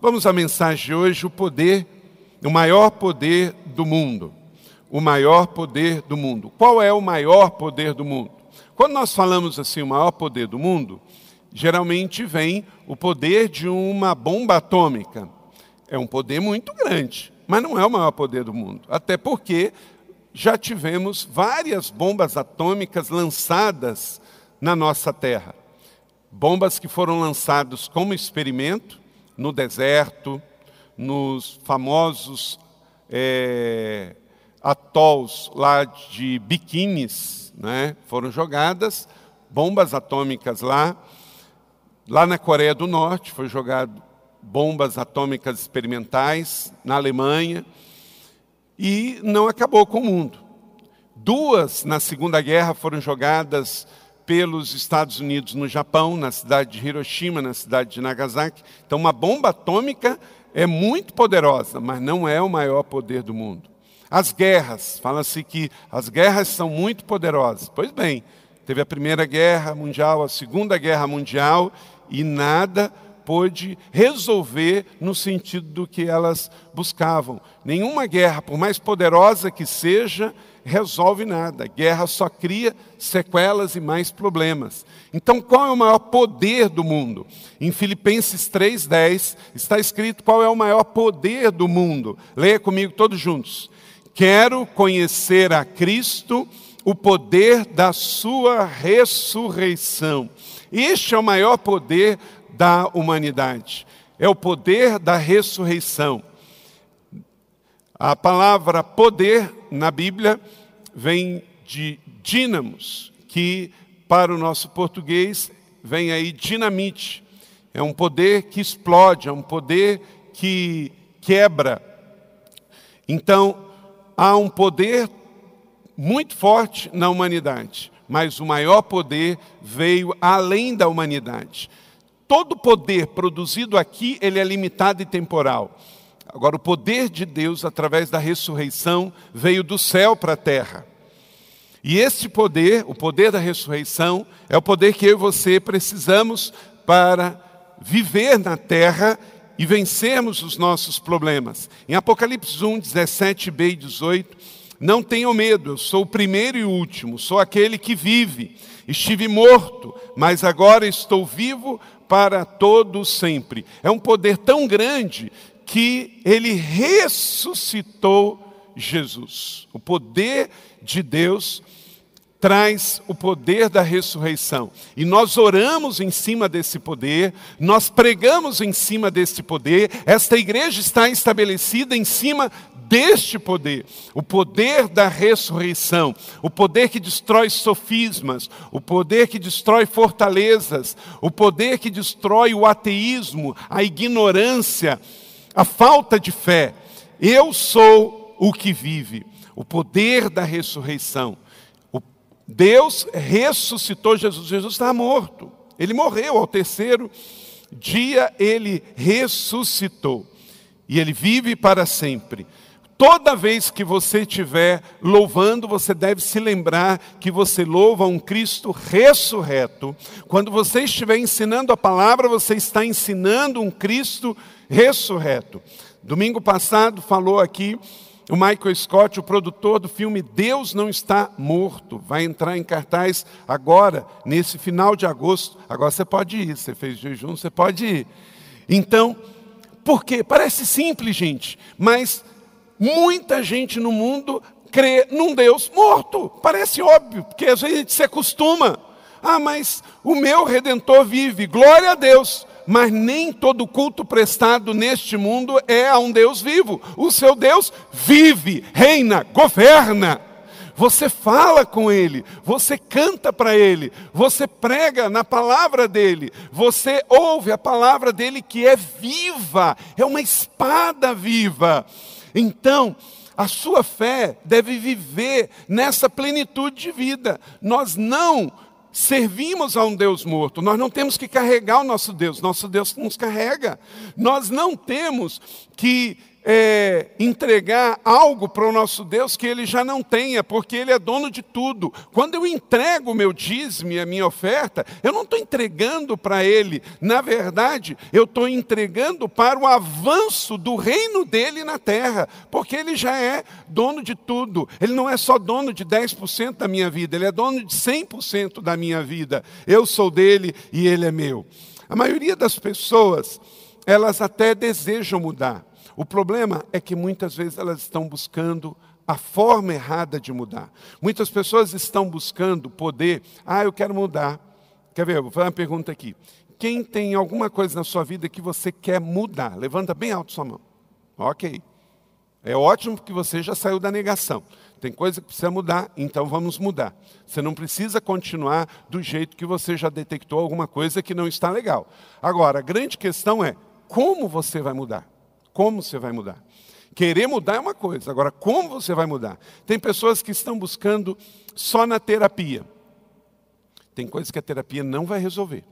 Vamos à mensagem de hoje: o poder, o maior poder do mundo. O maior poder do mundo. Qual é o maior poder do mundo? Quando nós falamos assim, o maior poder do mundo, geralmente vem o poder de uma bomba atômica. É um poder muito grande, mas não é o maior poder do mundo. Até porque já tivemos várias bombas atômicas lançadas na nossa Terra. Bombas que foram lançadas como experimento no deserto, nos famosos é, atols lá de biquínis, né? foram jogadas bombas atômicas lá. Lá na Coreia do Norte foi jogado bombas atômicas experimentais, na Alemanha e não acabou com o mundo. Duas na Segunda Guerra foram jogadas pelos Estados Unidos no Japão, na cidade de Hiroshima, na cidade de Nagasaki. Então, uma bomba atômica é muito poderosa, mas não é o maior poder do mundo. As guerras, fala-se que as guerras são muito poderosas. Pois bem, teve a Primeira Guerra Mundial, a Segunda Guerra Mundial, e nada pôde resolver no sentido do que elas buscavam. Nenhuma guerra, por mais poderosa que seja, resolve nada. Guerra só cria sequelas e mais problemas. Então, qual é o maior poder do mundo? Em Filipenses 3:10 está escrito qual é o maior poder do mundo. Leia comigo todos juntos. Quero conhecer a Cristo, o poder da sua ressurreição. Este é o maior poder da humanidade. É o poder da ressurreição. A palavra poder na Bíblia vem de dínamos, que para o nosso português vem aí dinamite. É um poder que explode, é um poder que quebra. Então, há um poder muito forte na humanidade, mas o maior poder veio além da humanidade. Todo poder produzido aqui, ele é limitado e temporal. Agora, o poder de Deus, através da ressurreição, veio do céu para a terra. E esse poder, o poder da ressurreição, é o poder que eu e você precisamos para viver na terra e vencermos os nossos problemas. Em Apocalipse 1, 17b e 18, não tenham medo, eu sou o primeiro e o último, sou aquele que vive. Estive morto, mas agora estou vivo para todo sempre. É um poder tão grande que ele ressuscitou Jesus. O poder de Deus traz o poder da ressurreição. E nós oramos em cima desse poder, nós pregamos em cima desse poder. Esta igreja está estabelecida em cima deste poder, o poder da ressurreição, o poder que destrói sofismas, o poder que destrói fortalezas, o poder que destrói o ateísmo, a ignorância, a falta de fé. Eu sou o que vive, o poder da ressurreição. O Deus ressuscitou Jesus, Jesus está morto, ele morreu ao terceiro dia, ele ressuscitou. E ele vive para sempre. Toda vez que você estiver louvando, você deve se lembrar que você louva um Cristo ressurreto. Quando você estiver ensinando a palavra, você está ensinando um Cristo ressurreto. Domingo passado falou aqui o Michael Scott, o produtor do filme Deus Não Está Morto, vai entrar em cartaz agora, nesse final de agosto. Agora você pode ir, você fez jejum, você pode ir. Então, por quê? Parece simples, gente, mas Muita gente no mundo crê num Deus morto. Parece óbvio, porque às vezes a gente se acostuma. Ah, mas o meu redentor vive, glória a Deus. Mas nem todo culto prestado neste mundo é a um Deus vivo. O seu Deus vive, reina, governa. Você fala com Ele, você canta para Ele, você prega na palavra dEle, você ouve a palavra dEle que é viva, é uma espada viva. Então, a sua fé deve viver nessa plenitude de vida. Nós não servimos a um Deus morto, nós não temos que carregar o nosso Deus, nosso Deus nos carrega. Nós não temos que é, entregar algo para o nosso Deus que ele já não tenha, porque ele é dono de tudo. Quando eu entrego o meu dízimo e a minha oferta, eu não estou entregando para ele. Na verdade, eu estou entregando para o avanço do reino dele na terra, porque ele já é dono de tudo. Ele não é só dono de 10% da minha vida, ele é dono de 100% da minha vida. Eu sou dele e ele é meu. A maioria das pessoas, elas até desejam mudar o problema é que muitas vezes elas estão buscando a forma errada de mudar. Muitas pessoas estão buscando poder. Ah, eu quero mudar. Quer ver? Vou fazer uma pergunta aqui. Quem tem alguma coisa na sua vida que você quer mudar? Levanta bem alto sua mão. Ok. É ótimo que você já saiu da negação. Tem coisa que precisa mudar, então vamos mudar. Você não precisa continuar do jeito que você já detectou alguma coisa que não está legal. Agora, a grande questão é como você vai mudar. Como você vai mudar? Querer mudar é uma coisa, agora como você vai mudar? Tem pessoas que estão buscando só na terapia. Tem coisas que a terapia não vai resolver.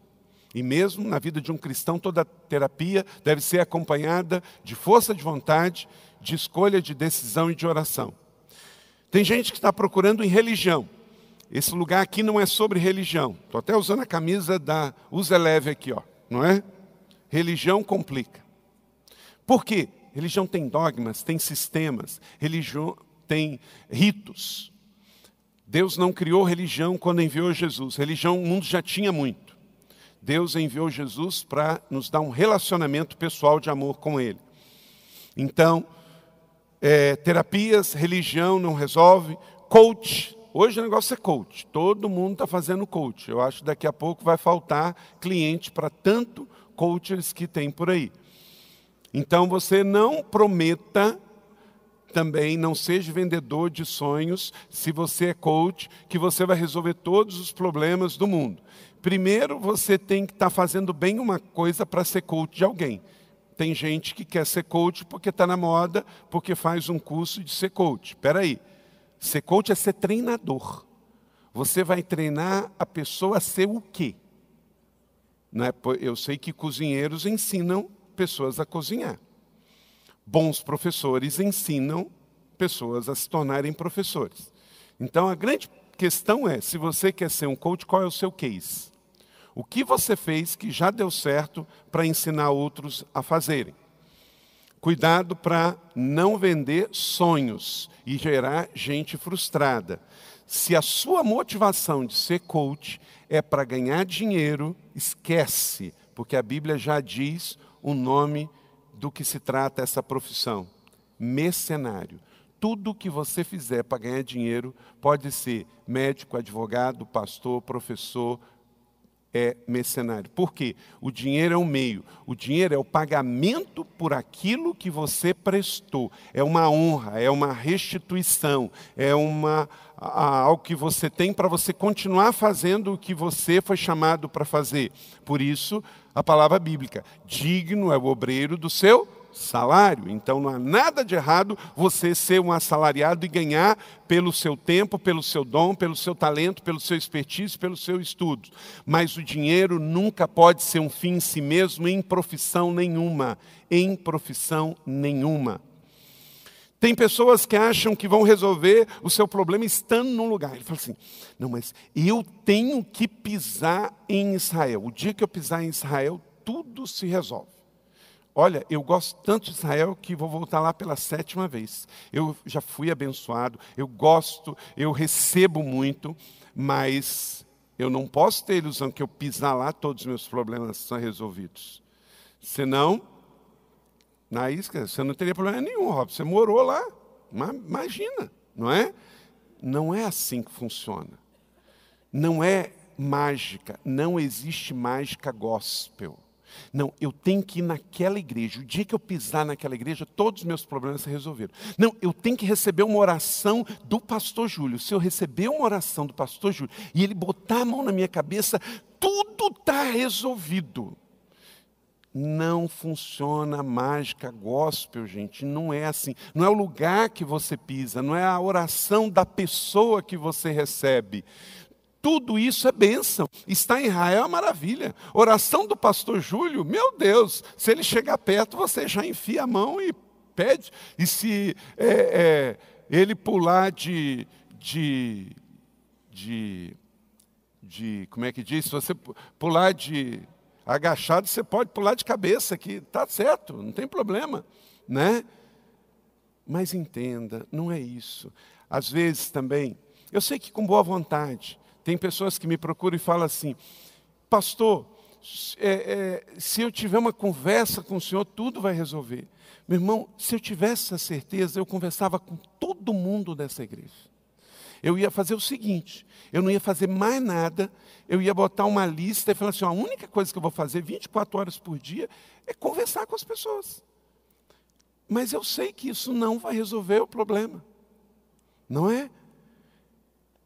E mesmo na vida de um cristão, toda terapia deve ser acompanhada de força de vontade, de escolha de decisão e de oração. Tem gente que está procurando em religião. Esse lugar aqui não é sobre religião. Estou até usando a camisa da Usa Leve aqui, ó, não é? Religião complica. Por quê? Religião tem dogmas, tem sistemas, religião tem ritos. Deus não criou religião quando enviou Jesus. Religião o mundo já tinha muito. Deus enviou Jesus para nos dar um relacionamento pessoal de amor com Ele. Então, é, terapias, religião não resolve. Coach, hoje o negócio é coach. Todo mundo está fazendo coach. Eu acho que daqui a pouco vai faltar cliente para tanto coaches que tem por aí. Então você não prometa também, não seja vendedor de sonhos, se você é coach, que você vai resolver todos os problemas do mundo. Primeiro, você tem que estar tá fazendo bem uma coisa para ser coach de alguém. Tem gente que quer ser coach porque está na moda, porque faz um curso de ser coach. Espera aí, ser coach é ser treinador. Você vai treinar a pessoa a ser o quê? Não é, eu sei que cozinheiros ensinam pessoas a cozinhar. Bons professores ensinam pessoas a se tornarem professores. Então a grande questão é: se você quer ser um coach, qual é o seu case? O que você fez que já deu certo para ensinar outros a fazerem? Cuidado para não vender sonhos e gerar gente frustrada. Se a sua motivação de ser coach é para ganhar dinheiro, esquece, porque a Bíblia já diz o nome do que se trata essa profissão: mercenário. Tudo que você fizer para ganhar dinheiro pode ser médico, advogado, pastor, professor, é mercenário. Por quê? O dinheiro é um meio. O dinheiro é o pagamento por aquilo que você prestou. É uma honra, é uma restituição, é uma algo que você tem para você continuar fazendo o que você foi chamado para fazer. Por isso, a palavra bíblica. Digno é o obreiro do seu salário. Então não há nada de errado você ser um assalariado e ganhar pelo seu tempo, pelo seu dom, pelo seu talento, pelo seu expertise, pelo seu estudo. Mas o dinheiro nunca pode ser um fim em si mesmo em profissão nenhuma, em profissão nenhuma. Tem pessoas que acham que vão resolver o seu problema estando num lugar. Ele fala assim: não, mas eu tenho que pisar em Israel. O dia que eu pisar em Israel, tudo se resolve. Olha, eu gosto tanto de Israel que vou voltar lá pela sétima vez. Eu já fui abençoado, eu gosto, eu recebo muito, mas eu não posso ter a ilusão que eu pisar lá, todos os meus problemas são resolvidos. Senão, na isca, você não teria problema nenhum, Rob. Você morou lá. Imagina, não é? Não é assim que funciona. Não é mágica. Não existe mágica gospel. Não, eu tenho que ir naquela igreja. O dia que eu pisar naquela igreja, todos os meus problemas se resolveram. Não, eu tenho que receber uma oração do pastor Júlio. Se eu receber uma oração do pastor Júlio e ele botar a mão na minha cabeça, tudo está resolvido. Não funciona a mágica gospel, gente. Não é assim. Não é o lugar que você pisa, não é a oração da pessoa que você recebe. Tudo isso é bênção. Está em Israel é maravilha. Oração do pastor Júlio, meu Deus, se ele chegar perto, você já enfia a mão e pede. E se é, é, ele pular de, de, de, de, como é que diz? Se você pular de agachado, você pode pular de cabeça, que está certo, não tem problema, né? Mas entenda, não é isso. Às vezes também, eu sei que com boa vontade, tem pessoas que me procuram e falam assim, pastor, é, é, se eu tiver uma conversa com o senhor, tudo vai resolver. Meu irmão, se eu tivesse essa certeza, eu conversava com todo mundo dessa igreja. Eu ia fazer o seguinte: eu não ia fazer mais nada, eu ia botar uma lista e falar assim: a única coisa que eu vou fazer 24 horas por dia é conversar com as pessoas. Mas eu sei que isso não vai resolver o problema, não é?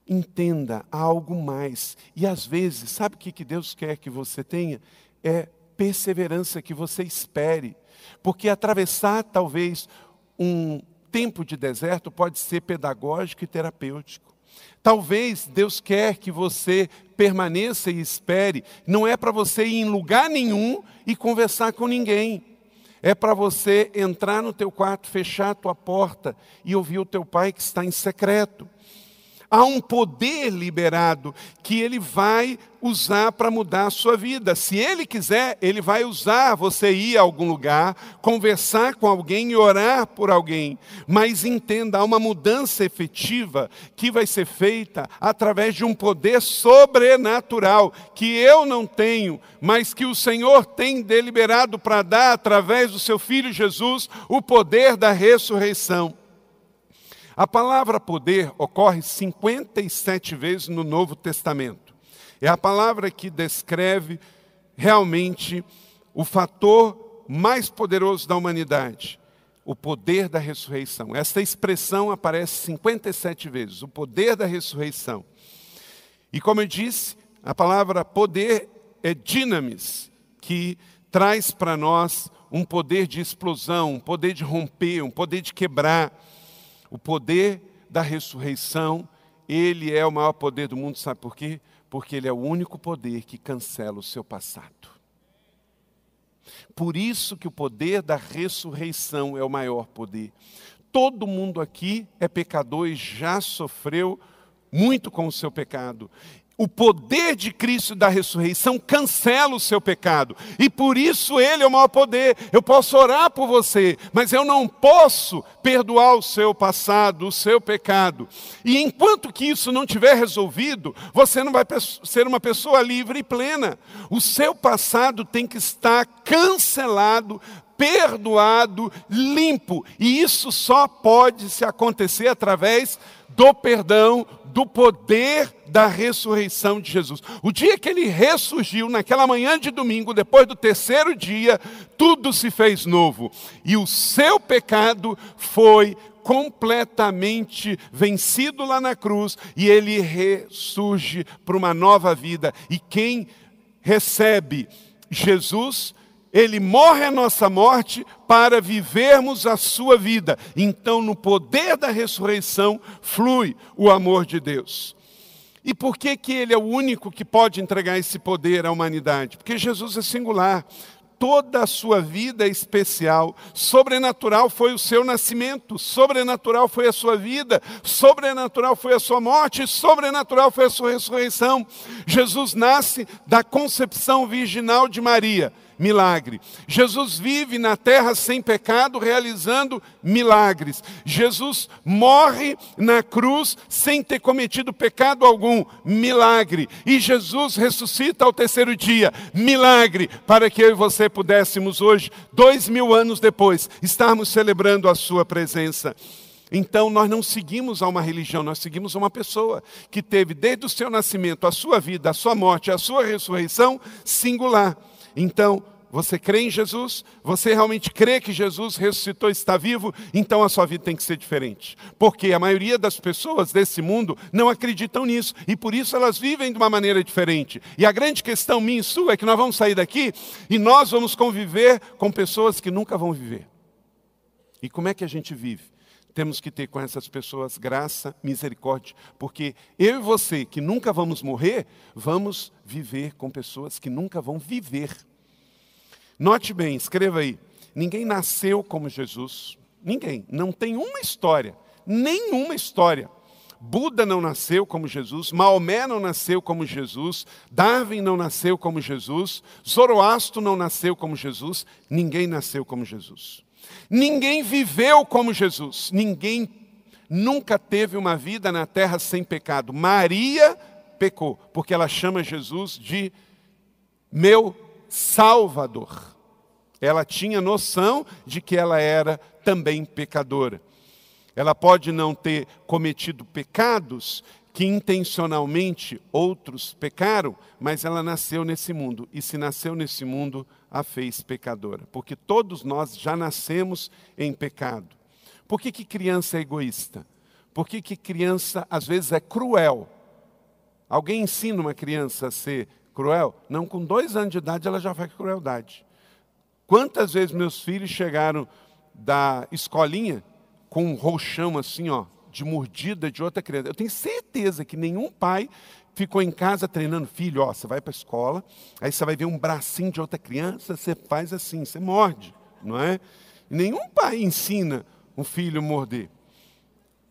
Entenda algo mais. E às vezes, sabe o que Deus quer que você tenha? É perseverança, que você espere. Porque atravessar talvez um tempo de deserto pode ser pedagógico e terapêutico. Talvez Deus quer que você permaneça e espere. Não é para você ir em lugar nenhum e conversar com ninguém. É para você entrar no teu quarto, fechar a tua porta e ouvir o teu pai que está em secreto. Há um poder liberado que ele vai usar para mudar a sua vida. Se ele quiser, ele vai usar você ir a algum lugar, conversar com alguém e orar por alguém. Mas entenda, há uma mudança efetiva que vai ser feita através de um poder sobrenatural que eu não tenho, mas que o Senhor tem deliberado para dar através do seu filho Jesus, o poder da ressurreição. A palavra poder ocorre 57 vezes no Novo Testamento. É a palavra que descreve realmente o fator mais poderoso da humanidade, o poder da ressurreição. Essa expressão aparece 57 vezes, o poder da ressurreição. E como eu disse, a palavra poder é dinamis, que traz para nós um poder de explosão, um poder de romper, um poder de quebrar. O poder da ressurreição, ele é o maior poder do mundo, sabe por quê? Porque ele é o único poder que cancela o seu passado. Por isso que o poder da ressurreição é o maior poder. Todo mundo aqui é pecador e já sofreu muito com o seu pecado o poder de Cristo da ressurreição cancela o seu pecado. E por isso ele é o maior poder. Eu posso orar por você, mas eu não posso perdoar o seu passado, o seu pecado. E enquanto que isso não tiver resolvido, você não vai ser uma pessoa livre e plena. O seu passado tem que estar cancelado perdoado, limpo. E isso só pode se acontecer através do perdão, do poder da ressurreição de Jesus. O dia que ele ressurgiu, naquela manhã de domingo, depois do terceiro dia, tudo se fez novo. E o seu pecado foi completamente vencido lá na cruz e ele ressurge para uma nova vida. E quem recebe Jesus ele morre a nossa morte para vivermos a sua vida. Então, no poder da ressurreição, flui o amor de Deus. E por que, que ele é o único que pode entregar esse poder à humanidade? Porque Jesus é singular toda a sua vida é especial. Sobrenatural foi o seu nascimento, sobrenatural foi a sua vida, sobrenatural foi a sua morte, sobrenatural foi a sua ressurreição. Jesus nasce da concepção virginal de Maria milagre. Jesus vive na terra sem pecado, realizando milagres. Jesus morre na cruz sem ter cometido pecado algum, milagre. E Jesus ressuscita ao terceiro dia, milagre, para que eu e você pudéssemos hoje, dois mil anos depois, estarmos celebrando a Sua presença. Então, nós não seguimos a uma religião, nós seguimos a uma pessoa que teve desde o seu nascimento, a sua vida, a sua morte, a sua ressurreição singular. Então, você crê em Jesus? Você realmente crê que Jesus ressuscitou e está vivo? Então a sua vida tem que ser diferente. Porque a maioria das pessoas desse mundo não acreditam nisso. E por isso elas vivem de uma maneira diferente. E a grande questão minha e sua é que nós vamos sair daqui e nós vamos conviver com pessoas que nunca vão viver. E como é que a gente vive? Temos que ter com essas pessoas graça, misericórdia, porque eu e você, que nunca vamos morrer, vamos viver com pessoas que nunca vão viver. Note bem, escreva aí. Ninguém nasceu como Jesus. Ninguém. Não tem uma história, nenhuma história. Buda não nasceu como Jesus, Maomé não nasceu como Jesus, Darwin não nasceu como Jesus, Zoroastro não nasceu como Jesus, ninguém nasceu como Jesus. Ninguém viveu como Jesus, ninguém nunca teve uma vida na terra sem pecado. Maria pecou, porque ela chama Jesus de meu Salvador. Ela tinha noção de que ela era também pecadora. Ela pode não ter cometido pecados que intencionalmente outros pecaram, mas ela nasceu nesse mundo. E se nasceu nesse mundo, a fez pecadora. Porque todos nós já nascemos em pecado. Por que, que criança é egoísta? Por que, que criança às vezes é cruel? Alguém ensina uma criança a ser cruel? Não, com dois anos de idade ela já faz crueldade. Quantas vezes meus filhos chegaram da escolinha com um roxão assim, ó, de mordida de outra criança? Eu tenho certeza que nenhum pai ficou em casa treinando filho, ó, você vai para a escola, aí você vai ver um bracinho de outra criança, você faz assim, você morde, não é? Nenhum pai ensina um filho a morder.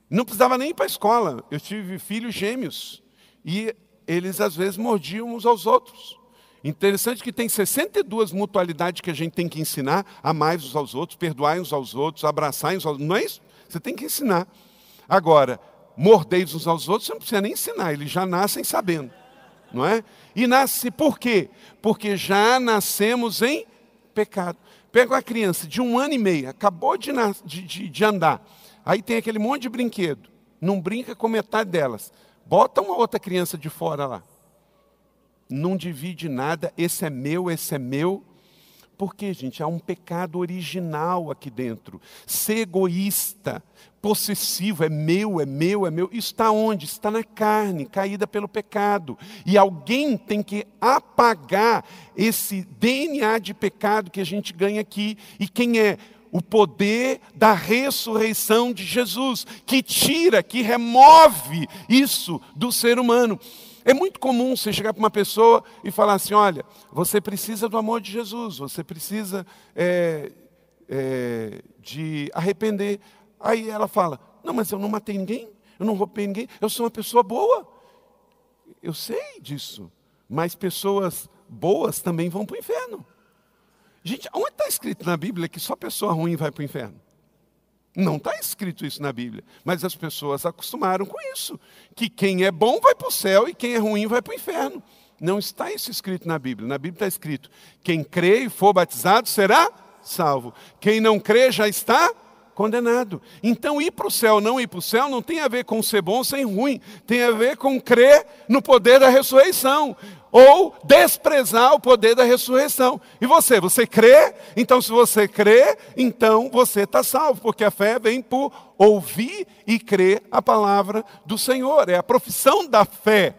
Não precisava nem ir para a escola. Eu tive filhos gêmeos e eles às vezes mordiam uns aos outros. Interessante que tem 62 mutualidades que a gente tem que ensinar, amar uns aos outros, perdoar uns aos outros, abraçar uns aos outros. Não é isso? Você tem que ensinar. Agora, mordeis uns aos outros, você não precisa nem ensinar, eles já nascem sabendo. Não é? E nasce por quê? Porque já nascemos em pecado. Pega uma criança de um ano e meio, acabou de, de, de, de andar, aí tem aquele monte de brinquedo, não brinca com metade delas. Bota uma outra criança de fora lá não divide nada, esse é meu, esse é meu. Porque, gente, há um pecado original aqui dentro. Ser egoísta, possessivo, é meu, é meu, é meu. Isso está onde? Está na carne, caída pelo pecado. E alguém tem que apagar esse DNA de pecado que a gente ganha aqui. E quem é? O poder da ressurreição de Jesus, que tira, que remove isso do ser humano. É muito comum você chegar para uma pessoa e falar assim: olha, você precisa do amor de Jesus, você precisa é, é, de arrepender. Aí ela fala: não, mas eu não matei ninguém, eu não roubei ninguém, eu sou uma pessoa boa. Eu sei disso, mas pessoas boas também vão para o inferno. Gente, onde está escrito na Bíblia que só pessoa ruim vai para o inferno? Não está escrito isso na Bíblia, mas as pessoas acostumaram com isso: que quem é bom vai para o céu e quem é ruim vai para o inferno. Não está isso escrito na Bíblia. Na Bíblia está escrito: quem crê e for batizado será salvo, quem não crê já está condenado. Então, ir para o céu, não ir para o céu, não tem a ver com ser bom ser ruim, tem a ver com crer no poder da ressurreição ou desprezar o poder da ressurreição. E você, você crê? Então, se você crê, então você está salvo, porque a fé vem por ouvir e crer a palavra do Senhor, é a profissão da fé.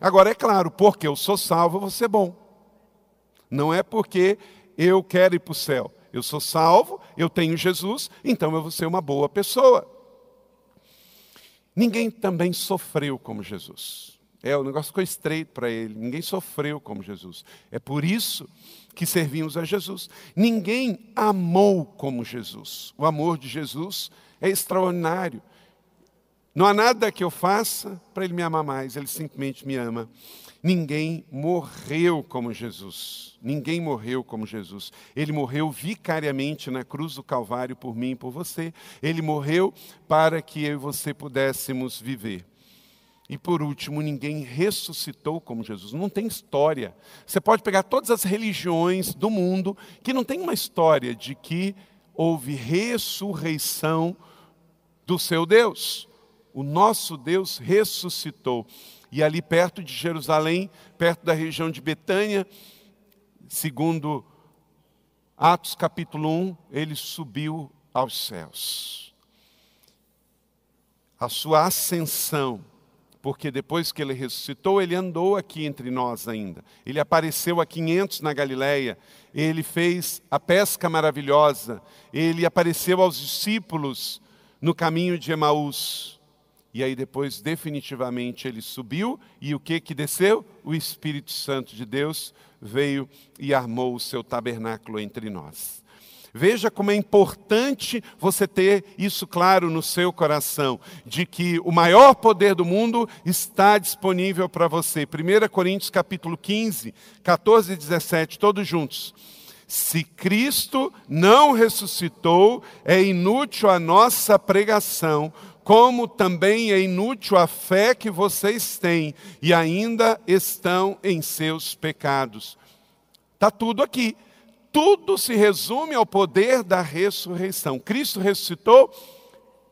Agora, é claro, porque eu sou salvo, vou ser bom. Não é porque eu quero ir para o céu. Eu sou salvo, eu tenho Jesus, então eu vou ser uma boa pessoa. Ninguém também sofreu como Jesus. É, o negócio ficou estreito para ele. Ninguém sofreu como Jesus. É por isso que servimos a Jesus. Ninguém amou como Jesus. O amor de Jesus é extraordinário. Não há nada que eu faça para ele me amar mais, ele simplesmente me ama. Ninguém morreu como Jesus. Ninguém morreu como Jesus. Ele morreu vicariamente na cruz do Calvário por mim e por você. Ele morreu para que eu e você pudéssemos viver. E por último, ninguém ressuscitou como Jesus. Não tem história. Você pode pegar todas as religiões do mundo que não tem uma história de que houve ressurreição do seu Deus. O nosso Deus ressuscitou. E ali perto de Jerusalém, perto da região de Betânia, segundo Atos capítulo 1, ele subiu aos céus. A sua ascensão porque depois que ele ressuscitou, ele andou aqui entre nós ainda. Ele apareceu a 500 na Galileia, ele fez a pesca maravilhosa, ele apareceu aos discípulos no caminho de Emaús. E aí depois definitivamente ele subiu e o que que desceu? O Espírito Santo de Deus veio e armou o seu tabernáculo entre nós. Veja como é importante você ter isso claro no seu coração, de que o maior poder do mundo está disponível para você. 1 Coríntios capítulo 15, 14 e 17, todos juntos. Se Cristo não ressuscitou, é inútil a nossa pregação, como também é inútil a fé que vocês têm e ainda estão em seus pecados. Está tudo aqui. Tudo se resume ao poder da ressurreição. Cristo ressuscitou,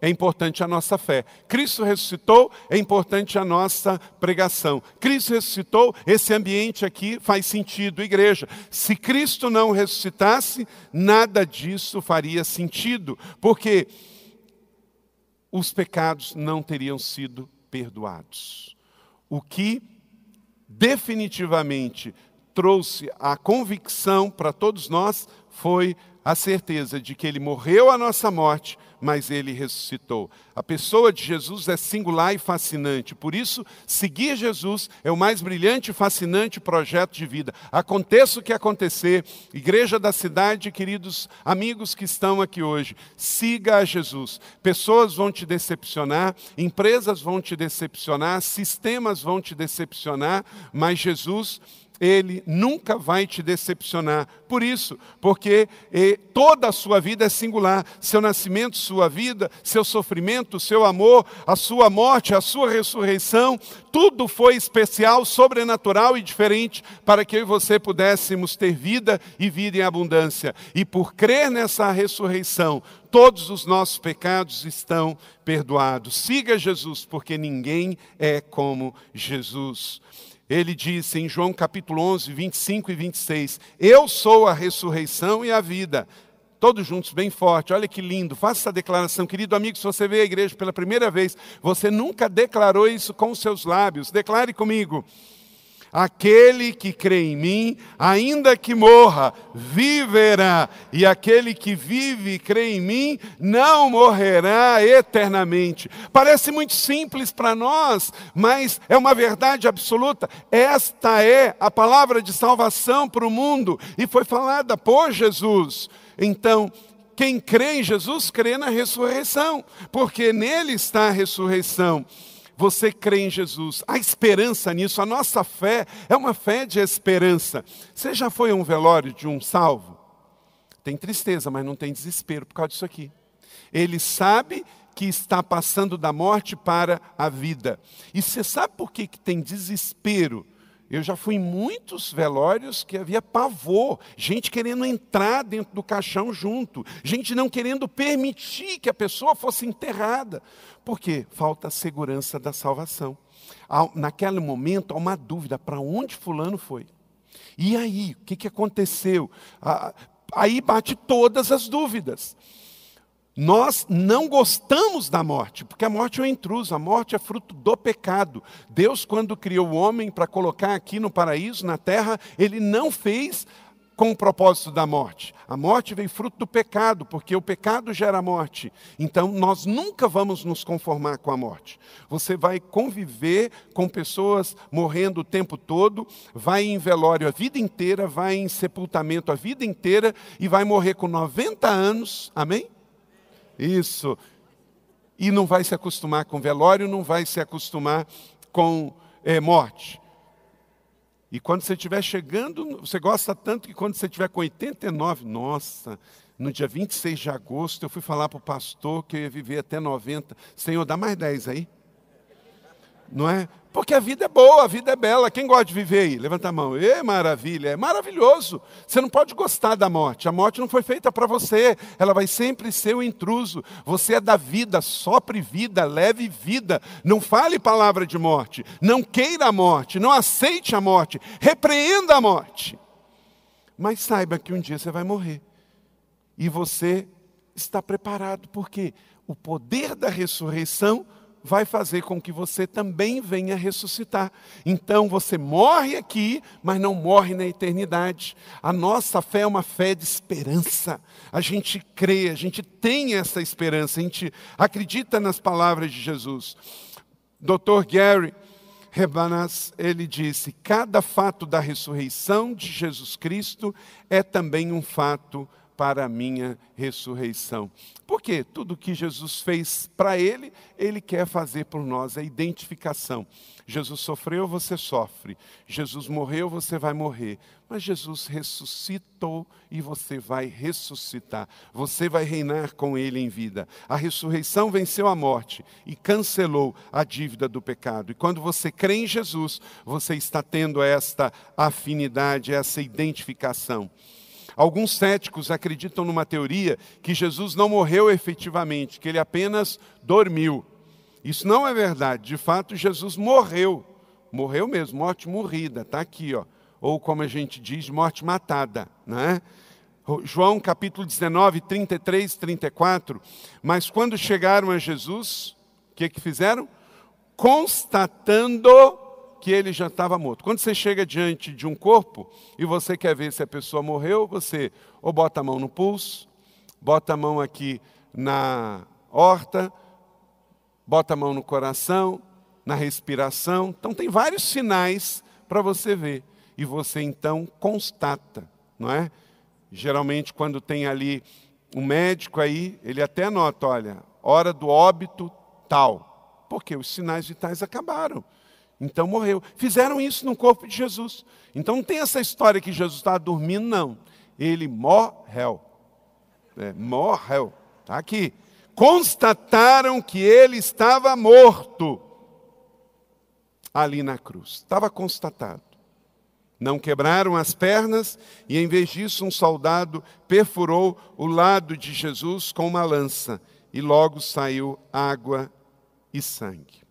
é importante a nossa fé. Cristo ressuscitou, é importante a nossa pregação. Cristo ressuscitou, esse ambiente aqui faz sentido, igreja. Se Cristo não ressuscitasse, nada disso faria sentido, porque os pecados não teriam sido perdoados. O que definitivamente trouxe a convicção para todos nós foi a certeza de que ele morreu a nossa morte, mas ele ressuscitou. A pessoa de Jesus é singular e fascinante, por isso, seguir Jesus é o mais brilhante e fascinante projeto de vida. Aconteça o que acontecer, igreja da cidade, queridos amigos que estão aqui hoje, siga a Jesus. Pessoas vão te decepcionar, empresas vão te decepcionar, sistemas vão te decepcionar, mas Jesus ele nunca vai te decepcionar. Por isso, porque eh, toda a sua vida é singular. Seu nascimento, sua vida, seu sofrimento, seu amor, a sua morte, a sua ressurreição, tudo foi especial, sobrenatural e diferente para que eu e você pudéssemos ter vida e vida em abundância. E por crer nessa ressurreição, todos os nossos pecados estão perdoados. Siga Jesus, porque ninguém é como Jesus. Ele disse em João capítulo 11, 25 e 26: Eu sou a ressurreição e a vida. Todos juntos, bem forte, olha que lindo, faça essa declaração. Querido amigo, se você veio à igreja pela primeira vez, você nunca declarou isso com seus lábios, declare comigo. Aquele que crê em mim, ainda que morra, viverá. E aquele que vive e crê em mim, não morrerá eternamente. Parece muito simples para nós, mas é uma verdade absoluta. Esta é a palavra de salvação para o mundo e foi falada por Jesus. Então, quem crê em Jesus crê na ressurreição, porque nele está a ressurreição você crê em Jesus, há esperança nisso, a nossa fé é uma fé de esperança. Você já foi a um velório de um salvo? Tem tristeza, mas não tem desespero por causa disso aqui. Ele sabe que está passando da morte para a vida. E você sabe por que, que tem desespero? Eu já fui em muitos velórios que havia pavor, gente querendo entrar dentro do caixão junto, gente não querendo permitir que a pessoa fosse enterrada. Por quê? Falta a segurança da salvação. Naquele momento há uma dúvida: para onde Fulano foi? E aí, o que, que aconteceu? Aí bate todas as dúvidas. Nós não gostamos da morte, porque a morte é um intruso, a morte é fruto do pecado. Deus, quando criou o homem para colocar aqui no paraíso, na terra, ele não fez com o propósito da morte. A morte vem fruto do pecado, porque o pecado gera morte. Então, nós nunca vamos nos conformar com a morte. Você vai conviver com pessoas morrendo o tempo todo, vai em velório a vida inteira, vai em sepultamento a vida inteira e vai morrer com 90 anos, amém? Isso. E não vai se acostumar com velório, não vai se acostumar com é, morte. E quando você estiver chegando, você gosta tanto que quando você estiver com 89, nossa, no dia 26 de agosto, eu fui falar para o pastor que eu ia viver até 90. Senhor, dá mais 10 aí. Não é? Porque a vida é boa, a vida é bela. Quem gosta de viver aí? Levanta a mão. É maravilha, é maravilhoso. Você não pode gostar da morte. A morte não foi feita para você. Ela vai sempre ser o intruso. Você é da vida, sopre vida, leve vida. Não fale palavra de morte. Não queira a morte. Não aceite a morte. Repreenda a morte. Mas saiba que um dia você vai morrer. E você está preparado, porque o poder da ressurreição vai fazer com que você também venha ressuscitar. Então você morre aqui, mas não morre na eternidade. A nossa fé é uma fé de esperança. A gente crê, a gente tem essa esperança, a gente acredita nas palavras de Jesus. Dr. Gary Rebanas, ele disse: cada fato da ressurreição de Jesus Cristo é também um fato para a minha ressurreição. Porque tudo que Jesus fez para ele, ele quer fazer por nós, é identificação. Jesus sofreu, você sofre. Jesus morreu, você vai morrer. Mas Jesus ressuscitou e você vai ressuscitar. Você vai reinar com ele em vida. A ressurreição venceu a morte e cancelou a dívida do pecado. E quando você crê em Jesus, você está tendo esta afinidade, essa identificação. Alguns céticos acreditam numa teoria que Jesus não morreu efetivamente, que ele apenas dormiu. Isso não é verdade. De fato, Jesus morreu. Morreu mesmo, morte morrida, está aqui, ó. Ou como a gente diz, morte matada, né? João capítulo 19, 33, 34. Mas quando chegaram a Jesus, o que, que fizeram? Constatando que ele já estava morto. Quando você chega diante de um corpo e você quer ver se a pessoa morreu, você ou bota a mão no pulso, bota a mão aqui na horta, bota a mão no coração, na respiração. Então tem vários sinais para você ver e você então constata, não é? Geralmente quando tem ali um médico aí, ele até anota, olha, hora do óbito tal, porque os sinais vitais acabaram. Então morreu. Fizeram isso no corpo de Jesus. Então não tem essa história que Jesus estava dormindo, não. Ele morreu. É, morreu. Está aqui. Constataram que ele estava morto ali na cruz. Estava constatado. Não quebraram as pernas, e em vez disso, um soldado perfurou o lado de Jesus com uma lança, e logo saiu água e sangue.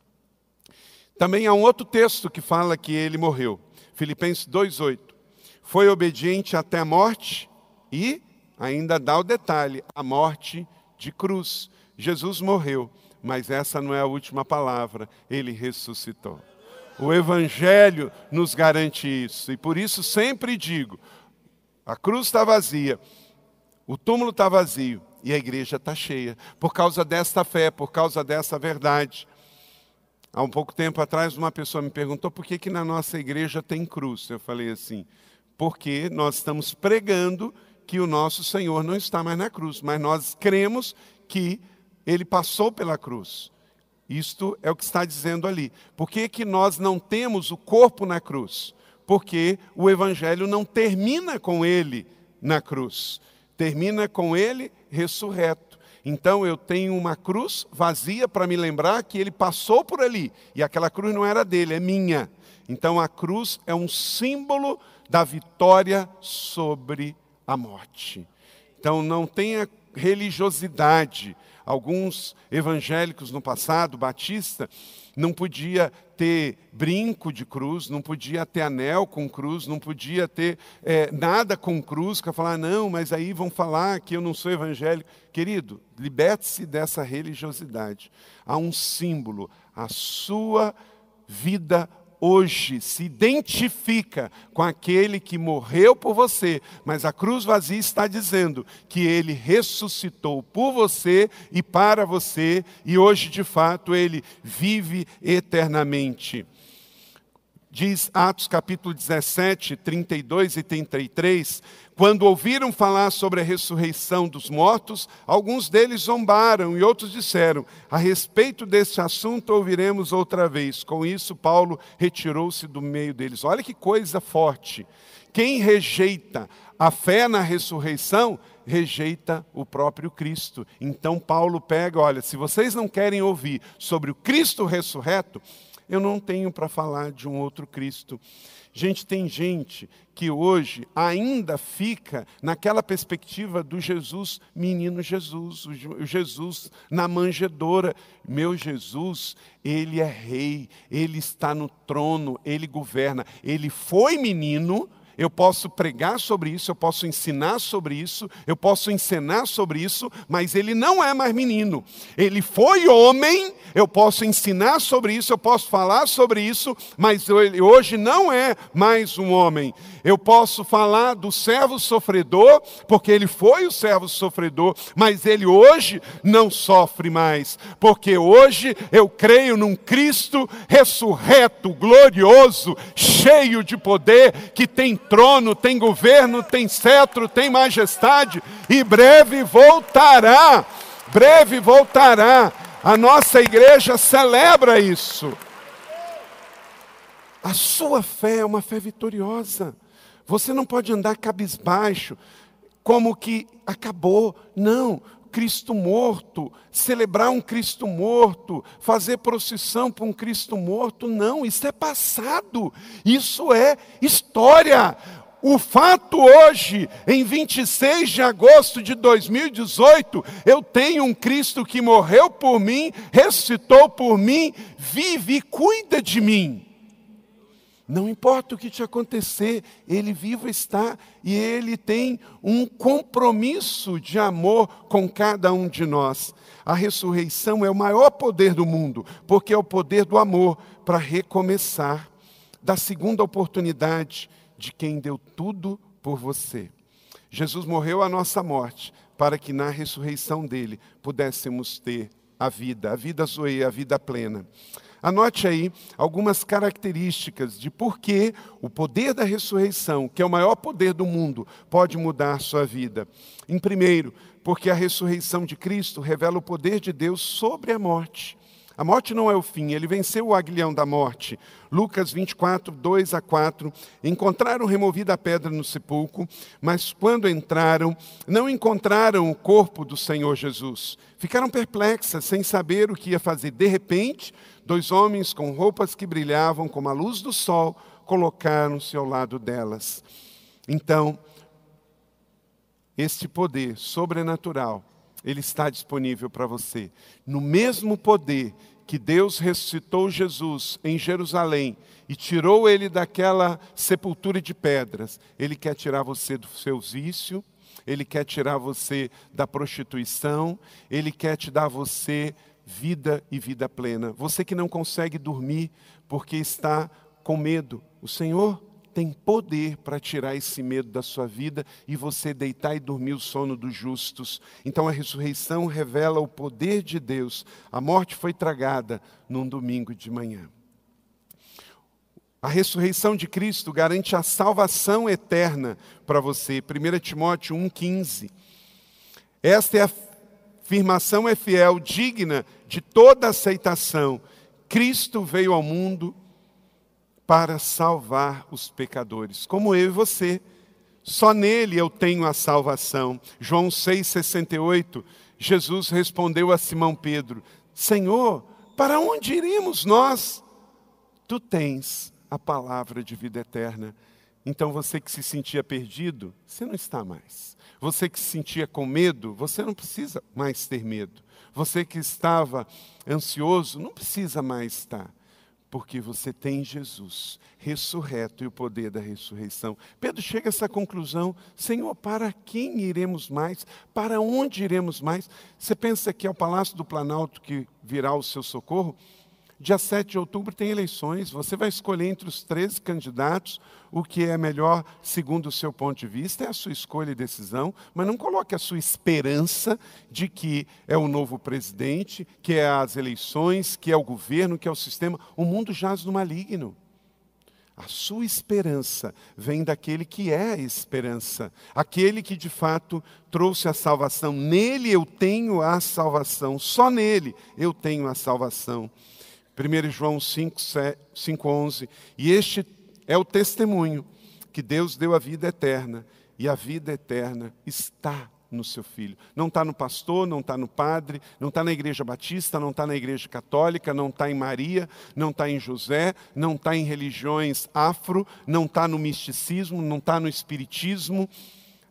Também há um outro texto que fala que ele morreu. Filipenses 2:8. Foi obediente até a morte e ainda dá o detalhe, a morte de cruz. Jesus morreu, mas essa não é a última palavra, ele ressuscitou. O evangelho nos garante isso, e por isso sempre digo: a cruz está vazia, o túmulo está vazio e a igreja está cheia, por causa desta fé, por causa dessa verdade. Há um pouco tempo atrás, uma pessoa me perguntou por que, que na nossa igreja tem cruz. Eu falei assim, porque nós estamos pregando que o nosso Senhor não está mais na cruz, mas nós cremos que ele passou pela cruz. Isto é o que está dizendo ali. Por que, que nós não temos o corpo na cruz? Porque o Evangelho não termina com ele na cruz, termina com ele ressurreto. Então eu tenho uma cruz vazia para me lembrar que ele passou por ali. E aquela cruz não era dele, é minha. Então a cruz é um símbolo da vitória sobre a morte. Então não tenha religiosidade. Alguns evangélicos no passado, batista, não podia ter brinco de cruz, não podia ter anel com cruz, não podia ter é, nada com cruz, para falar, não, mas aí vão falar que eu não sou evangélico. Querido, liberte-se dessa religiosidade. Há um símbolo, a sua vida hoje se identifica com aquele que morreu por você, mas a cruz vazia está dizendo que ele ressuscitou por você e para você, e hoje de fato ele vive eternamente. Diz Atos capítulo 17, 32 e 33, quando ouviram falar sobre a ressurreição dos mortos, alguns deles zombaram e outros disseram: A respeito desse assunto ouviremos outra vez. Com isso, Paulo retirou-se do meio deles. Olha que coisa forte. Quem rejeita a fé na ressurreição, rejeita o próprio Cristo. Então, Paulo pega: olha, se vocês não querem ouvir sobre o Cristo ressurreto, eu não tenho para falar de um outro Cristo. Gente, tem gente que hoje ainda fica naquela perspectiva do Jesus, menino Jesus, o Jesus na manjedoura. Meu Jesus, ele é rei, ele está no trono, ele governa. Ele foi menino, eu posso pregar sobre isso, eu posso ensinar sobre isso, eu posso ensinar sobre isso, mas ele não é mais menino. Ele foi homem, eu posso ensinar sobre isso, eu posso falar sobre isso, mas ele hoje não é mais um homem. Eu posso falar do servo sofredor, porque ele foi o servo sofredor, mas ele hoje não sofre mais, porque hoje eu creio num Cristo ressurreto, glorioso, cheio de poder, que tem trono, tem governo, tem cetro, tem majestade e breve voltará. Breve voltará. A nossa igreja celebra isso. A sua fé é uma fé vitoriosa. Você não pode andar cabisbaixo, como que acabou. Não. Cristo morto, celebrar um Cristo morto, fazer procissão para um Cristo morto, não, isso é passado, isso é história. O fato hoje, em 26 de agosto de 2018, eu tenho um Cristo que morreu por mim, ressuscitou por mim, vive e cuida de mim. Não importa o que te acontecer, Ele vivo está e Ele tem um compromisso de amor com cada um de nós. A ressurreição é o maior poder do mundo, porque é o poder do amor para recomeçar, da segunda oportunidade de quem deu tudo por você. Jesus morreu a nossa morte para que na ressurreição dele pudéssemos ter a vida, a vida zoe, a vida plena. Anote aí algumas características de por que o poder da ressurreição, que é o maior poder do mundo, pode mudar sua vida. Em primeiro, porque a ressurreição de Cristo revela o poder de Deus sobre a morte. A morte não é o fim, ele venceu o aguilhão da morte. Lucas 24, 2 a 4. Encontraram removida a pedra no sepulcro, mas quando entraram, não encontraram o corpo do Senhor Jesus. Ficaram perplexas, sem saber o que ia fazer. De repente, dois homens com roupas que brilhavam como a luz do sol colocaram-se ao lado delas. Então, este poder sobrenatural ele está disponível para você. No mesmo poder que Deus ressuscitou Jesus em Jerusalém e tirou ele daquela sepultura de pedras, ele quer tirar você do seu vício, ele quer tirar você da prostituição, ele quer te dar você vida e vida plena. Você que não consegue dormir porque está com medo, o Senhor tem poder para tirar esse medo da sua vida e você deitar e dormir o sono dos justos. Então a ressurreição revela o poder de Deus. A morte foi tragada num domingo de manhã. A ressurreição de Cristo garante a salvação eterna para você. 1 Timóteo 1,15. Esta é a afirmação é fiel, digna de toda aceitação. Cristo veio ao mundo para salvar os pecadores, como eu e você. Só nele eu tenho a salvação. João 6,68, Jesus respondeu a Simão Pedro: Senhor, para onde iremos nós? Tu tens a palavra de vida eterna. Então você que se sentia perdido, você não está mais. Você que se sentia com medo, você não precisa mais ter medo. Você que estava ansioso, não precisa mais estar porque você tem Jesus ressurreto e o poder da ressurreição. Pedro chega a essa conclusão: Senhor, para quem iremos mais? Para onde iremos mais? Você pensa que é o Palácio do Planalto que virá o seu socorro? Dia 7 de outubro tem eleições, você vai escolher entre os 13 candidatos o que é melhor segundo o seu ponto de vista, é a sua escolha e decisão, mas não coloque a sua esperança de que é o novo presidente, que é as eleições, que é o governo, que é o sistema. O mundo jaz no maligno. A sua esperança vem daquele que é a esperança, aquele que de fato trouxe a salvação. Nele eu tenho a salvação, só nele eu tenho a salvação. 1 João 5, 5, 11. E este é o testemunho que Deus deu a vida eterna, e a vida eterna está no seu filho. Não está no pastor, não está no padre, não está na igreja batista, não está na igreja católica, não está em Maria, não está em José, não está em religiões afro, não está no misticismo, não está no espiritismo.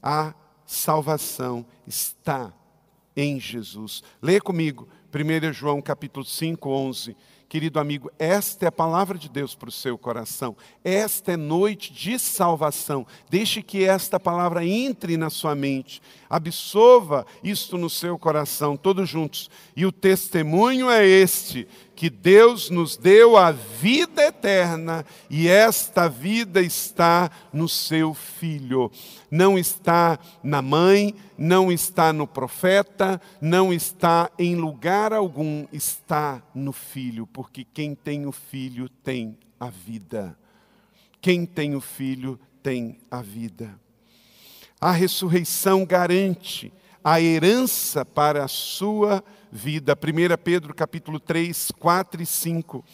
A salvação está em Jesus. Leia comigo, 1 João capítulo 5, 11. Querido amigo, esta é a palavra de Deus para o seu coração. Esta é noite de salvação. Deixe que esta palavra entre na sua mente. Absorva isto no seu coração, todos juntos. E o testemunho é este: que Deus nos deu a vida eterna e esta vida está no seu filho. Não está na mãe, não está no profeta, não está em lugar algum, está no filho, porque quem tem o filho tem a vida. Quem tem o filho tem a vida. A ressurreição garante a herança para a sua vida. 1 Pedro capítulo 3, 4 e 5.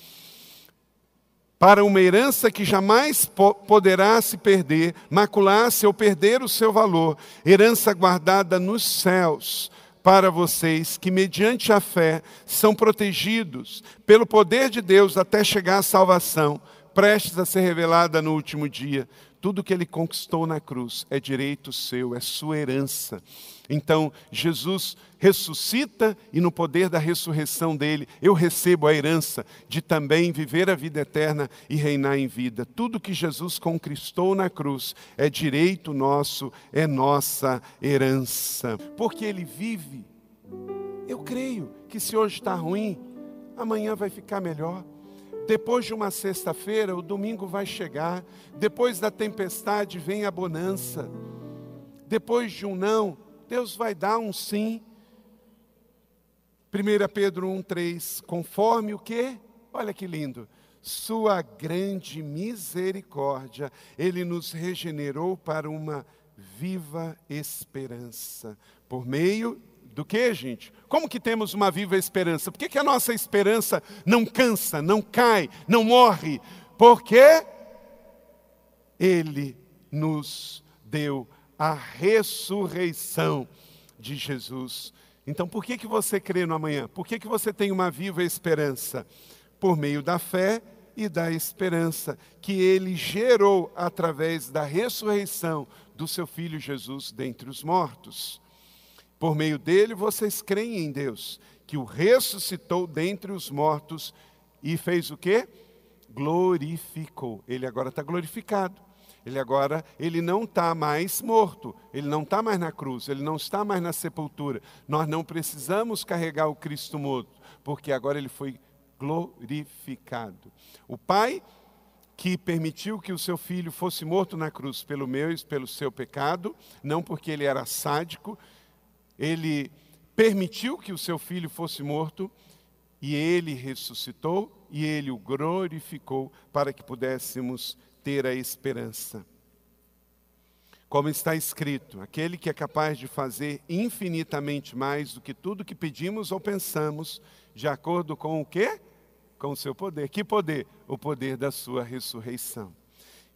Para uma herança que jamais po poderá se perder, macular-se ou perder o seu valor, herança guardada nos céus, para vocês que, mediante a fé, são protegidos pelo poder de Deus até chegar à salvação, prestes a ser revelada no último dia. Tudo que ele conquistou na cruz é direito seu, é sua herança. Então, Jesus ressuscita e no poder da ressurreição dele, eu recebo a herança de também viver a vida eterna e reinar em vida. Tudo que Jesus conquistou na cruz é direito nosso, é nossa herança. Porque ele vive. Eu creio que se hoje está ruim, amanhã vai ficar melhor. Depois de uma sexta-feira, o domingo vai chegar. Depois da tempestade vem a bonança. Depois de um não, Deus vai dar um sim. 1 Pedro 1,3, conforme o que? Olha que lindo. Sua grande misericórdia, Ele nos regenerou para uma viva esperança. Por meio do que, gente? Como que temos uma viva esperança? Por que, que a nossa esperança não cansa, não cai, não morre? Porque Ele nos deu a ressurreição de Jesus. Então, por que, que você crê no amanhã? Por que, que você tem uma viva esperança? Por meio da fé e da esperança que ele gerou através da ressurreição do seu filho Jesus dentre os mortos. Por meio dele vocês creem em Deus, que o ressuscitou dentre os mortos e fez o quê? Glorificou. Ele agora está glorificado. Ele agora, ele não está mais morto, ele não está mais na cruz, ele não está mais na sepultura. Nós não precisamos carregar o Cristo morto, porque agora ele foi glorificado. O Pai que permitiu que o seu filho fosse morto na cruz pelo meu e pelo seu pecado, não porque ele era sádico, ele permitiu que o seu filho fosse morto e ele ressuscitou e ele o glorificou para que pudéssemos ter a esperança. Como está escrito, aquele que é capaz de fazer infinitamente mais do que tudo que pedimos ou pensamos, de acordo com o quê? Com o seu poder. Que poder? O poder da sua ressurreição.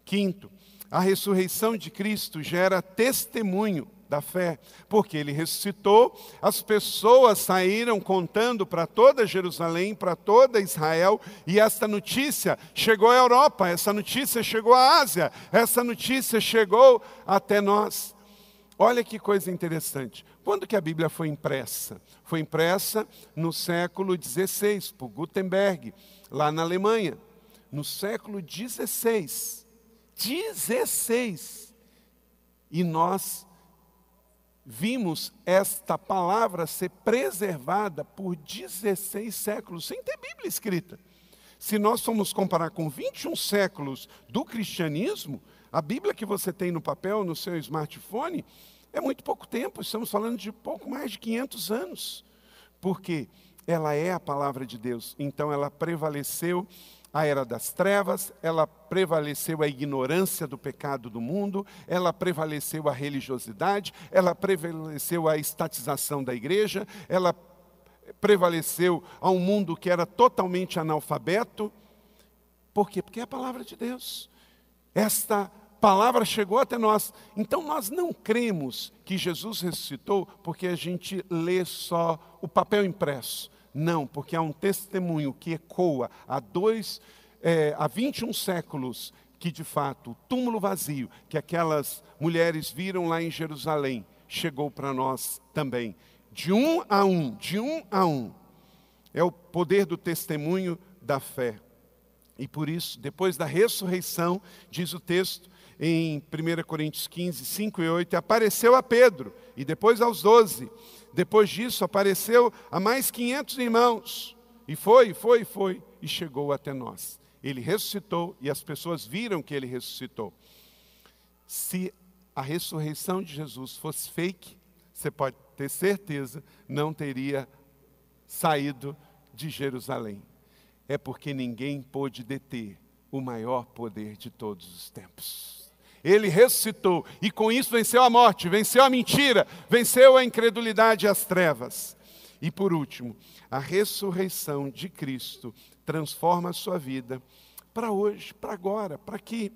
Quinto, a ressurreição de Cristo gera testemunho da fé, porque ele ressuscitou, as pessoas saíram contando para toda Jerusalém, para toda Israel, e essa notícia chegou à Europa, essa notícia chegou à Ásia, essa notícia chegou até nós. Olha que coisa interessante. Quando que a Bíblia foi impressa? Foi impressa no século XVI, por Gutenberg, lá na Alemanha. No século XVI. 16. E nós vimos esta palavra ser preservada por 16 séculos, sem ter Bíblia escrita. Se nós formos comparar com 21 séculos do cristianismo, a Bíblia que você tem no papel, no seu smartphone, é muito pouco tempo, estamos falando de pouco mais de 500 anos. Porque ela é a palavra de Deus, então ela prevaleceu a era das trevas, ela prevaleceu a ignorância do pecado do mundo, ela prevaleceu a religiosidade, ela prevaleceu a estatização da igreja, ela prevaleceu a um mundo que era totalmente analfabeto. Por quê? Porque é a palavra de Deus. Esta palavra chegou até nós. Então nós não cremos que Jesus ressuscitou porque a gente lê só o papel impresso. Não, porque há um testemunho que ecoa há dois, é, há 21 séculos, que de fato o túmulo vazio que aquelas mulheres viram lá em Jerusalém chegou para nós também. De um a um, de um a um. É o poder do testemunho da fé. E por isso, depois da ressurreição, diz o texto em 1 Coríntios 15, 5 e 8, apareceu a Pedro e depois aos doze. Depois disso, apareceu a mais 500 irmãos. E foi, foi, foi, e chegou até nós. Ele ressuscitou e as pessoas viram que ele ressuscitou. Se a ressurreição de Jesus fosse fake, você pode ter certeza, não teria saído de Jerusalém. É porque ninguém pôde deter o maior poder de todos os tempos. Ele ressuscitou e com isso venceu a morte, venceu a mentira, venceu a incredulidade e as trevas. E por último, a ressurreição de Cristo transforma a sua vida para hoje, para agora, para aqui.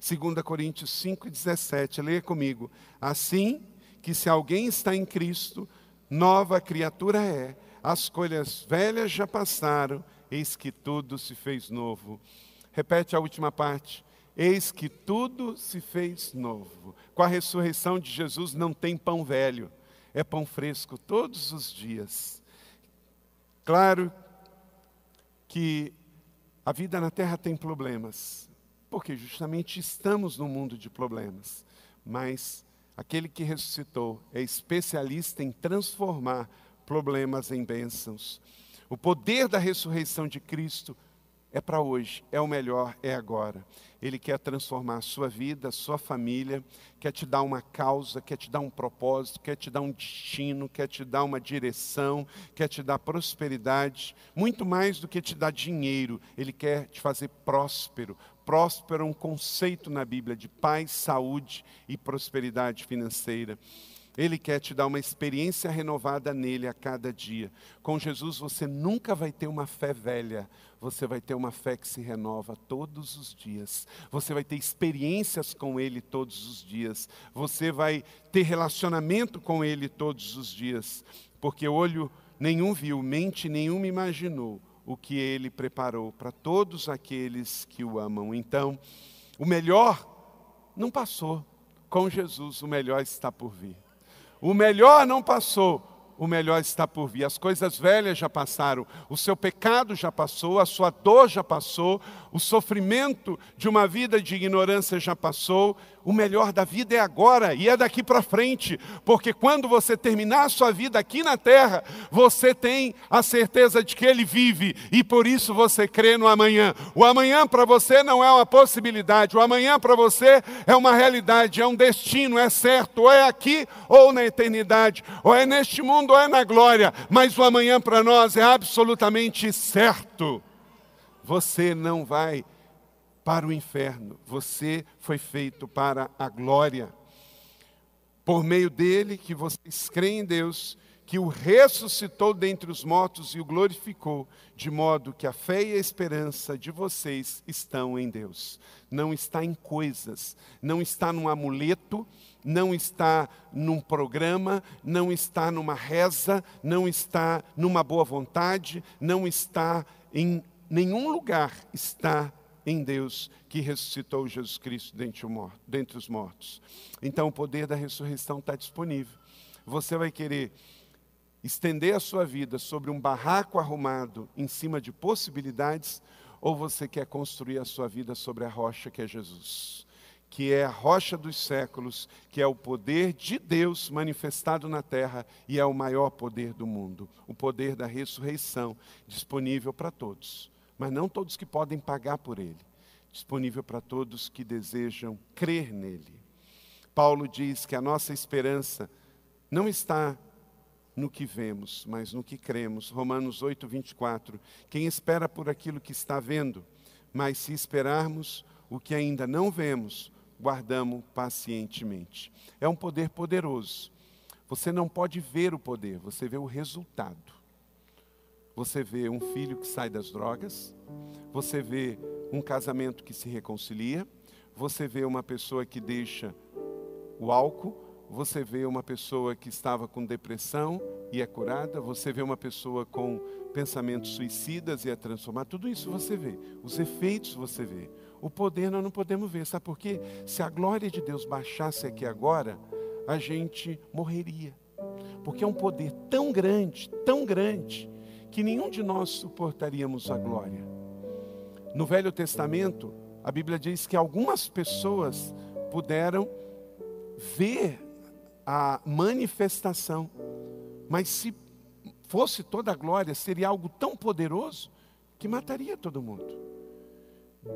2 Coríntios 5,17, leia comigo. Assim que se alguém está em Cristo, nova criatura é. As coisas velhas já passaram, eis que tudo se fez novo. Repete a última parte. Eis que tudo se fez novo. Com a ressurreição de Jesus não tem pão velho é pão fresco todos os dias. Claro que a vida na terra tem problemas, porque justamente estamos no mundo de problemas, mas aquele que ressuscitou é especialista em transformar problemas em bênçãos. O poder da ressurreição de Cristo é para hoje, é o melhor, é agora. Ele quer transformar a sua vida, a sua família, quer te dar uma causa, quer te dar um propósito, quer te dar um destino, quer te dar uma direção, quer te dar prosperidade, muito mais do que te dar dinheiro, ele quer te fazer próspero. Próspero é um conceito na Bíblia de paz, saúde e prosperidade financeira. Ele quer te dar uma experiência renovada nele a cada dia. Com Jesus você nunca vai ter uma fé velha, você vai ter uma fé que se renova todos os dias. Você vai ter experiências com ele todos os dias. Você vai ter relacionamento com ele todos os dias, porque olho nenhum viu, mente nenhuma imaginou o que ele preparou para todos aqueles que o amam. Então, o melhor não passou. Com Jesus, o melhor está por vir. O melhor não passou, o melhor está por vir. As coisas velhas já passaram, o seu pecado já passou, a sua dor já passou, o sofrimento de uma vida de ignorância já passou. O melhor da vida é agora e é daqui para frente, porque quando você terminar a sua vida aqui na terra, você tem a certeza de que Ele vive e por isso você crê no amanhã. O amanhã para você não é uma possibilidade, o amanhã para você é uma realidade, é um destino, é certo, ou é aqui ou na eternidade, ou é neste mundo ou é na glória, mas o amanhã para nós é absolutamente certo. Você não vai para o inferno, você foi feito para a glória. Por meio dele que vocês creem em Deus, que o ressuscitou dentre os mortos e o glorificou, de modo que a fé e a esperança de vocês estão em Deus. Não está em coisas, não está num amuleto, não está num programa, não está numa reza, não está numa boa vontade, não está em nenhum lugar está em Deus que ressuscitou Jesus Cristo dentre os mortos. Então o poder da ressurreição está disponível. Você vai querer estender a sua vida sobre um barraco arrumado em cima de possibilidades, ou você quer construir a sua vida sobre a rocha que é Jesus, que é a rocha dos séculos, que é o poder de Deus manifestado na terra e é o maior poder do mundo, o poder da ressurreição disponível para todos mas não todos que podem pagar por ele. Disponível para todos que desejam crer nele. Paulo diz que a nossa esperança não está no que vemos, mas no que cremos. Romanos 8, 24. Quem espera por aquilo que está vendo, mas se esperarmos o que ainda não vemos, guardamos pacientemente. É um poder poderoso. Você não pode ver o poder, você vê o resultado. Você vê um filho que sai das drogas, você vê um casamento que se reconcilia, você vê uma pessoa que deixa o álcool, você vê uma pessoa que estava com depressão e é curada, você vê uma pessoa com pensamentos suicidas e é transformada, tudo isso você vê, os efeitos você vê. O poder nós não podemos ver, sabe por quê? Se a glória de Deus baixasse aqui agora, a gente morreria. Porque é um poder tão grande, tão grande, que nenhum de nós suportaríamos a glória. No Velho Testamento, a Bíblia diz que algumas pessoas puderam ver a manifestação, mas se fosse toda a glória, seria algo tão poderoso que mataria todo mundo.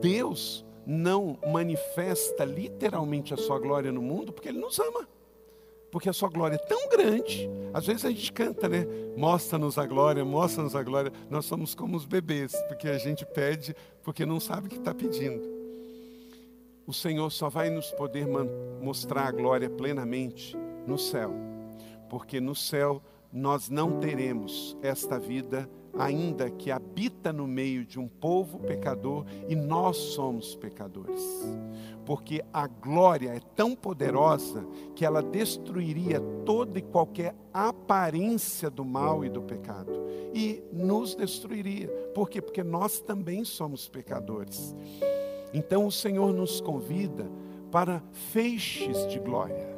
Deus não manifesta literalmente a sua glória no mundo porque Ele nos ama porque a sua glória é tão grande. Às vezes a gente canta, né? Mostra-nos a glória, mostra-nos a glória. Nós somos como os bebês, porque a gente pede porque não sabe o que está pedindo. o Senhor só vai nos poder mostrar a glória plenamente no céu, porque no céu nós não teremos esta vida ainda que habita no meio de um povo pecador e nós somos pecadores. Porque a glória é tão poderosa que ela destruiria toda e qualquer aparência do mal e do pecado e nos destruiria. Por quê? Porque nós também somos pecadores. Então o Senhor nos convida para feixes de glória.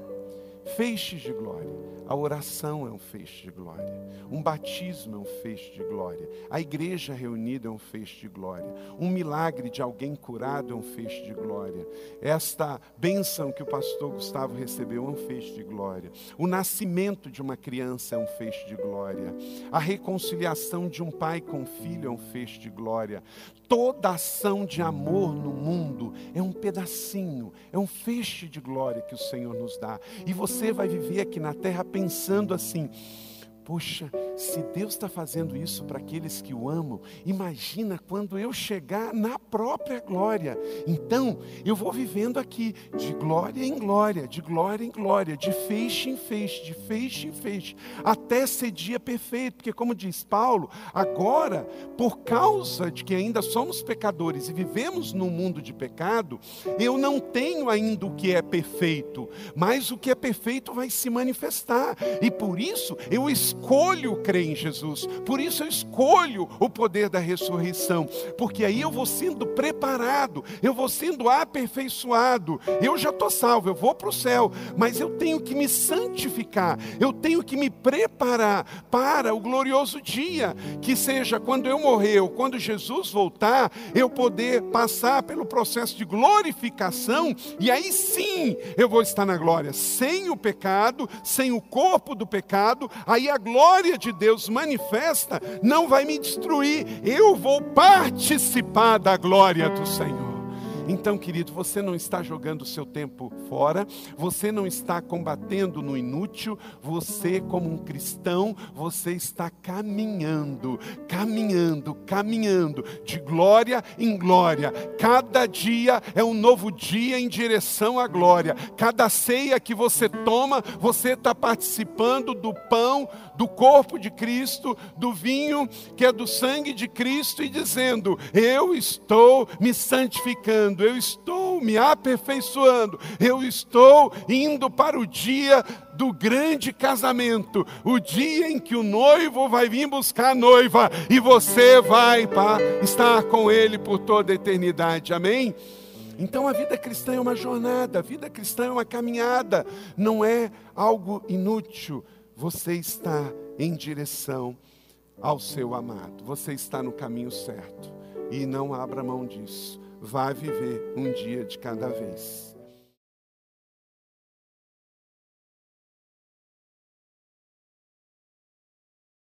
Feixes de glória a oração é um feixe de glória. Um batismo é um feixe de glória. A igreja reunida é um feixe de glória. Um milagre de alguém curado é um feixe de glória. Esta bênção que o pastor Gustavo recebeu é um feixe de glória. O nascimento de uma criança é um feixe de glória. A reconciliação de um pai com um filho é um feixe de glória. Toda ação de amor no mundo é um pedacinho, é um feixe de glória que o Senhor nos dá. E você vai viver aqui na terra pensando assim: Poxa, se Deus está fazendo isso para aqueles que o amam, imagina quando eu chegar na própria glória. Então, eu vou vivendo aqui de glória em glória, de glória em glória, de feixe em feixe, de feixe em feixe, até ser dia perfeito. Porque, como diz Paulo, agora, por causa de que ainda somos pecadores e vivemos num mundo de pecado, eu não tenho ainda o que é perfeito, mas o que é perfeito vai se manifestar. E por isso eu estou escolho crer em Jesus, por isso eu escolho o poder da ressurreição, porque aí eu vou sendo preparado, eu vou sendo aperfeiçoado. Eu já estou salvo, eu vou para o céu, mas eu tenho que me santificar, eu tenho que me preparar para o glorioso dia, que seja quando eu morrer ou quando Jesus voltar, eu poder passar pelo processo de glorificação, e aí sim eu vou estar na glória, sem o pecado, sem o corpo do pecado, aí a glória de Deus manifesta não vai me destruir, eu vou participar da glória do Senhor. Então, querido, você não está jogando o seu tempo fora, você não está combatendo no inútil, você, como um cristão, você está caminhando, caminhando, caminhando, de glória em glória. Cada dia é um novo dia em direção à glória. Cada ceia que você toma, você está participando do pão, do corpo de Cristo, do vinho que é do sangue de Cristo e dizendo: Eu estou me santificando, eu estou me aperfeiçoando, eu estou indo para o dia do grande casamento, o dia em que o noivo vai vir buscar a noiva e você vai estar com ele por toda a eternidade. Amém? Então a vida cristã é uma jornada, a vida cristã é uma caminhada, não é algo inútil você está em direção ao seu amado, você está no caminho certo e não abra mão disso. Vá viver um dia de cada vez.